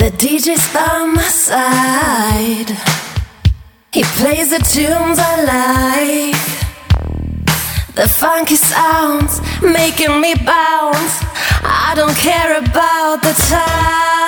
The DJ's by my side. He plays the tunes I like. The funky sounds making me bounce. I don't care about the time.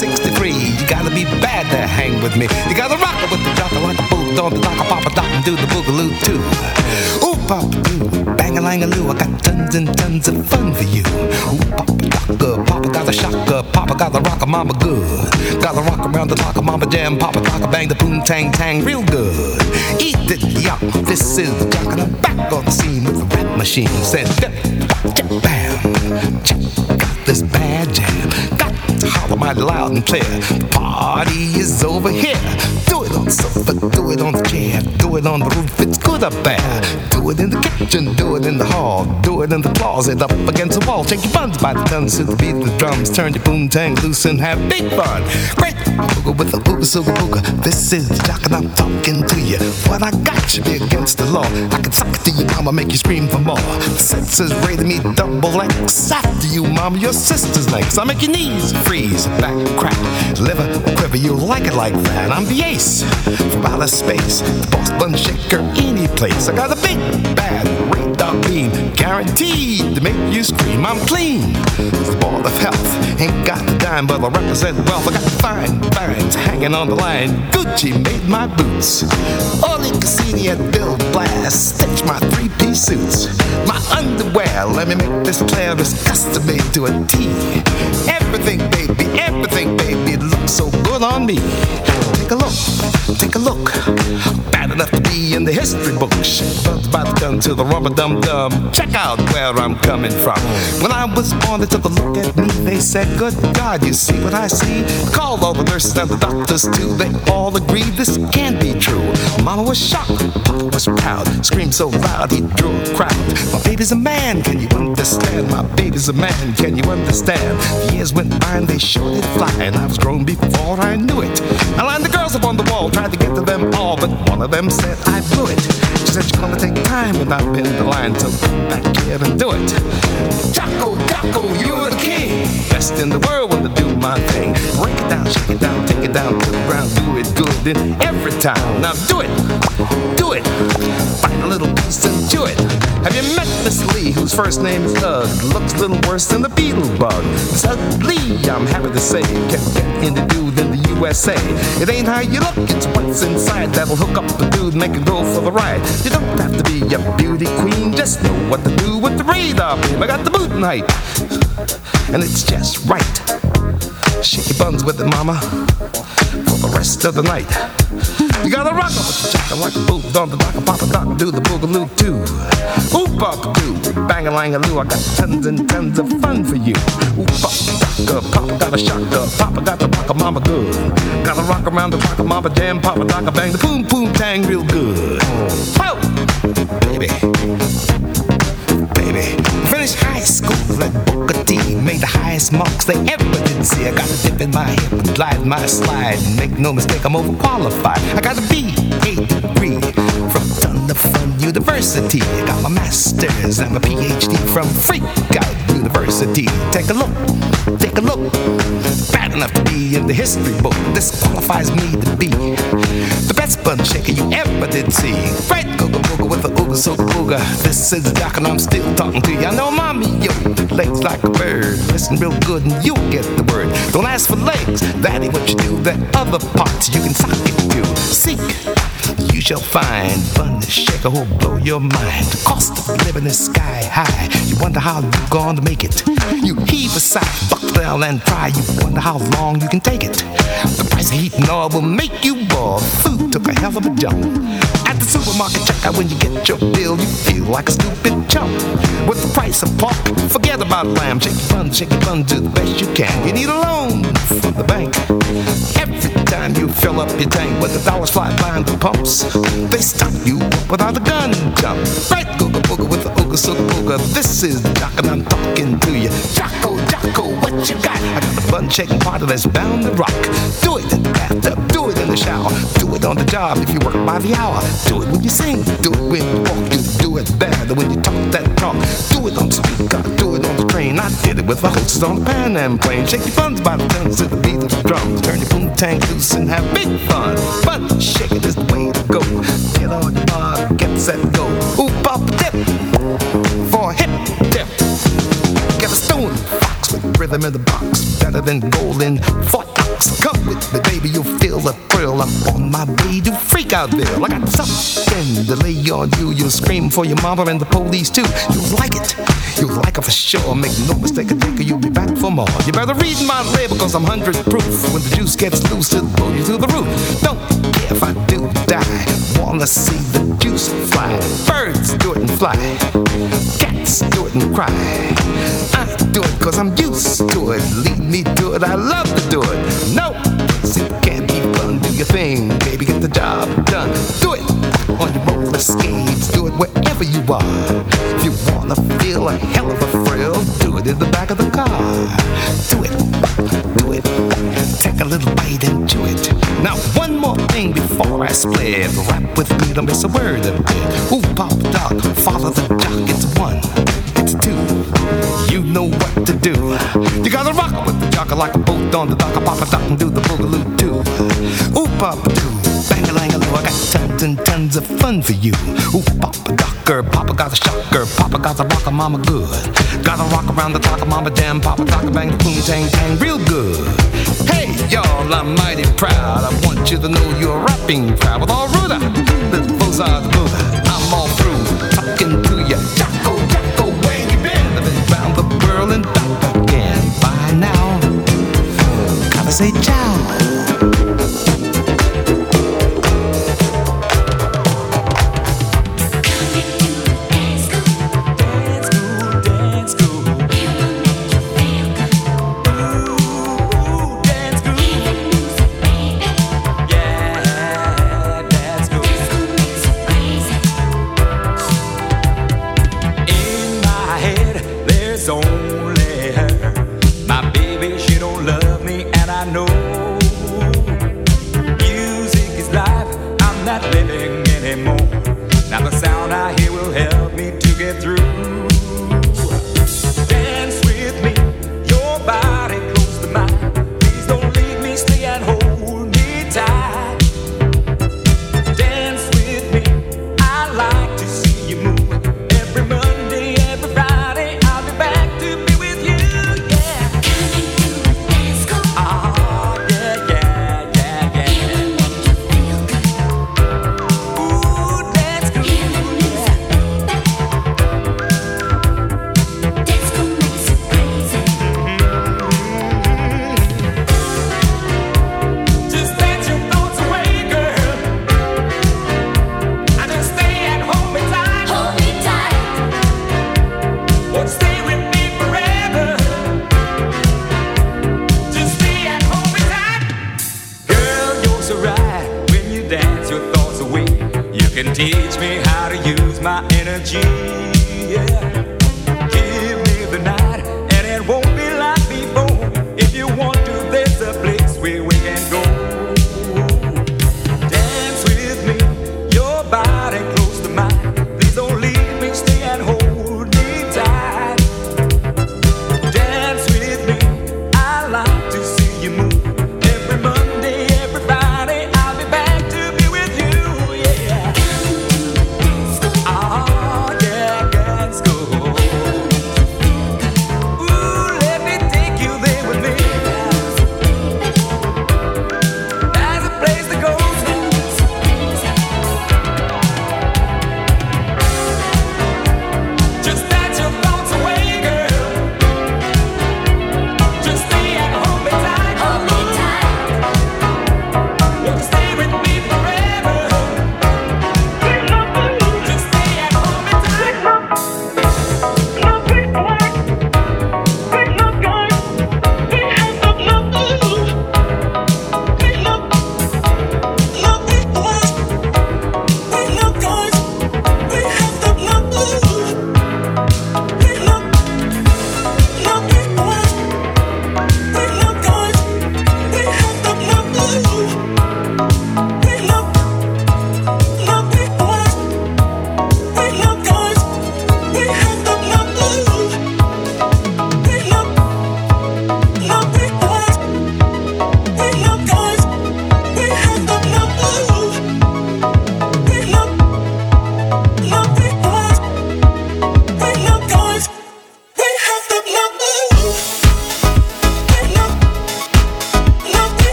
60 party is over it on the roof. It's good up there. Do it in the kitchen, do it in the hall, do it in the closet, up against the wall. Shake your buns by the tons to the beat the drums. Turn your boom tang loose and have big fun. Great booga with the ooga sooga booga. This is jock and I'm talking to you. What I got should be against the law. I can suck it to you, mama, make you scream for more. The senses rated me double X. After you, mama, your sister's legs. I make your knees freeze, back crack, liver quiver. You like it like that. I'm the ace from outer space, the boss bun shaker, any place. I got a big bad radar beam, guaranteed to make you scream. I'm clean, the ball of health. Ain't got the dime, but I represent wealth. I got fine vines hanging on the line. Gucci made my boots. Oleg Cassini and Bill Blass stitch my three-piece suits. My underwear, let me make this clear, is custom made to a T. Everything, baby, everything, baby, looks so good on me. Take a look, take a look. Enough to be in the history books. Bugs by the gun to the rubber dum dum. Check out where I'm coming from. When I was born, they took a look at me. They said, Good God, you see what I see? Called all the nurses and the doctors too. They all agreed this can't be true. Mama was shocked, Papa was proud. Screamed so loud he drew a crowd. My baby's a man, can you understand? My baby's a man, can you understand? The years went by and they sure did fly, and I was grown before I knew it. I lined the girls up on the wall, tried to get to them all, but one of them said I blew it. She said you're gonna take time when I pin the line, to back here and do it. Jocko, Jocko, you're the king. Best in the world when to do my thing. Break it down, shake it down, take it down to the ground, do it good and every time. Now do it, do it. Find a little piece and chew it. Have you met Miss Lee, whose first name is Doug? Looks a little worse than the beetle bug. Lee, I'm happy to say, can get into dude in the USA. It ain't how you look, it's what's inside that'll hook up the dude, make him go for the ride. You don't have to be a beauty queen, just know what to do with the radar beam. I got the boot height, and it's just right. Shake your buns with it, mama, for the rest of the night. You gotta rock up with the chaka like a boot on the dock, a papa dock, do the boogaloo too. Oop up do, bang a lang a loo. I got tons and tons of fun for you. Oop up docka, papa got a shocker, papa got the rocker, mama good. Gotta rock around the rocker, mama jam, papa docka, bang the boom boom tang real good. Baby baby. Finished high school at Booker T. Made the highest marks they ever did see. I got a dip in my hip and glide my slide. Make no mistake, I'm overqualified. I got a B, A degree from Thunder Fun University. I got my master's and my PhD from Freak Out University. Take a look, take a look. Bad enough to be in the history book. This qualifies me to be best bun shaker you ever did see. Right, googa booga with the ooga so booga. This is doc and I'm still talking to you. I know mommy, yo, legs like a bird. Listen real good and you'll get the word. Don't ask for legs, that ain't what you do. The other parts you can sock it to. Seek, you shall find. Bun shaker who'll blow your mind. The cost of living is sky high. You wonder how you're gonna make it. You heave a sigh, buckle down and try. You wonder how long you can take it. The price of heat and oil will make you ball. Food took a hell of a jump. At the supermarket checkout, when you get your bill, you feel like a stupid chump. With the price of pork, forget about lamb. Shake your bun, shake your bun, do the best you can. You need a loan from the bank. Time you fill up your tank with the dollars fly behind the pumps, they stop you without a gun jump. Right, googa booga with the ooga sooga booga. This is doc and I'm talking to you. Jocko, Jocko, what you got? I got a fun shaking party that's bound to rock. Do it in the bathtub, do it in the shower, do it on the job if you work by the hour. Do it when you sing, do it when you walk, you do it better when you talk that talk. Do it on speaker, do it on train. I did it with my hostess on the Pan Am plane. Shake your buns by the tons to the beat of the drums. Turn your boom tank loose and have big fun. But shaking is the way to go. Get on your mark, get set, go. In the box, better than golden Fort Knox. Come with me, baby, you'll feel the thrill. I'm on my way to freak out there. I got something to lay on you. You'll scream for your mama and the police too. You'll like it. You'll like it for sure. Make no mistake, I think you'll be back for more. You better read my label, cause I'm hundred proof. When the juice gets loose, it'll blow you through the roof. Don't care if I do die. Wanna see the juice fly. Birds do it and fly. Cats do it and cry. I do it cause I'm used to it. Lead me to it, I love to do it. No, it can't be fun. Do your thing, baby, get the job done. Do it on your roller skates. Do it wherever you are. If you wanna feel a hell of a thrill, do it in the back of the car. Do it, do it. Take a little bite and chew it. Now, one more thing before I split. Rap with me, don't miss a word of it. Ooh, pop, dog, follow the jock. It's one, it's two. You know what to do. You gotta rock with the jock like a boat on the dock. Pop a dock and do the boogaloo too. Ooh, pop, doo, bang a lang a I got tons and tons of fun for you. Ooh, papa docker, papa got a shocker, papa got the rocker, mama good. Gotta rock around the clock, mama damn, papa talk bang, boom, tang, tang, real good. Hey, y'all, I'm mighty proud. I want you to know you're rapping proud with all Ruda. The are the Buddha. I'm all through talking to ya. Jocko, Jocko, where you been? I've been round the world and back again. By now, gotta say ciao. Can teach me how to use my energy.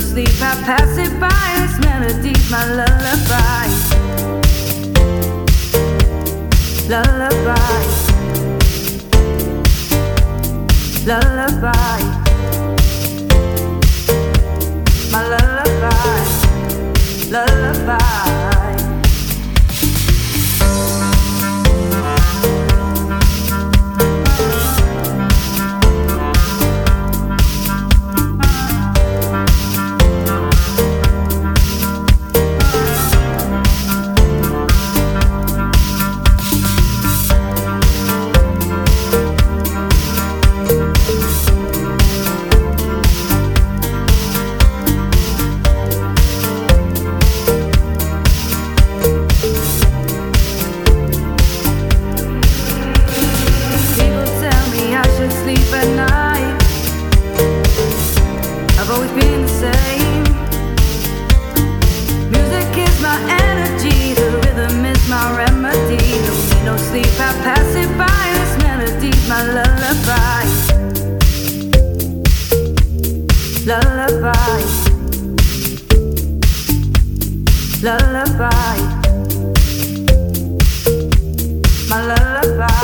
No sleep, I pass it by. This melody's my lullaby. Lullaby. Lullaby. My lullaby. Lullaby. lullaby,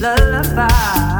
lullaby.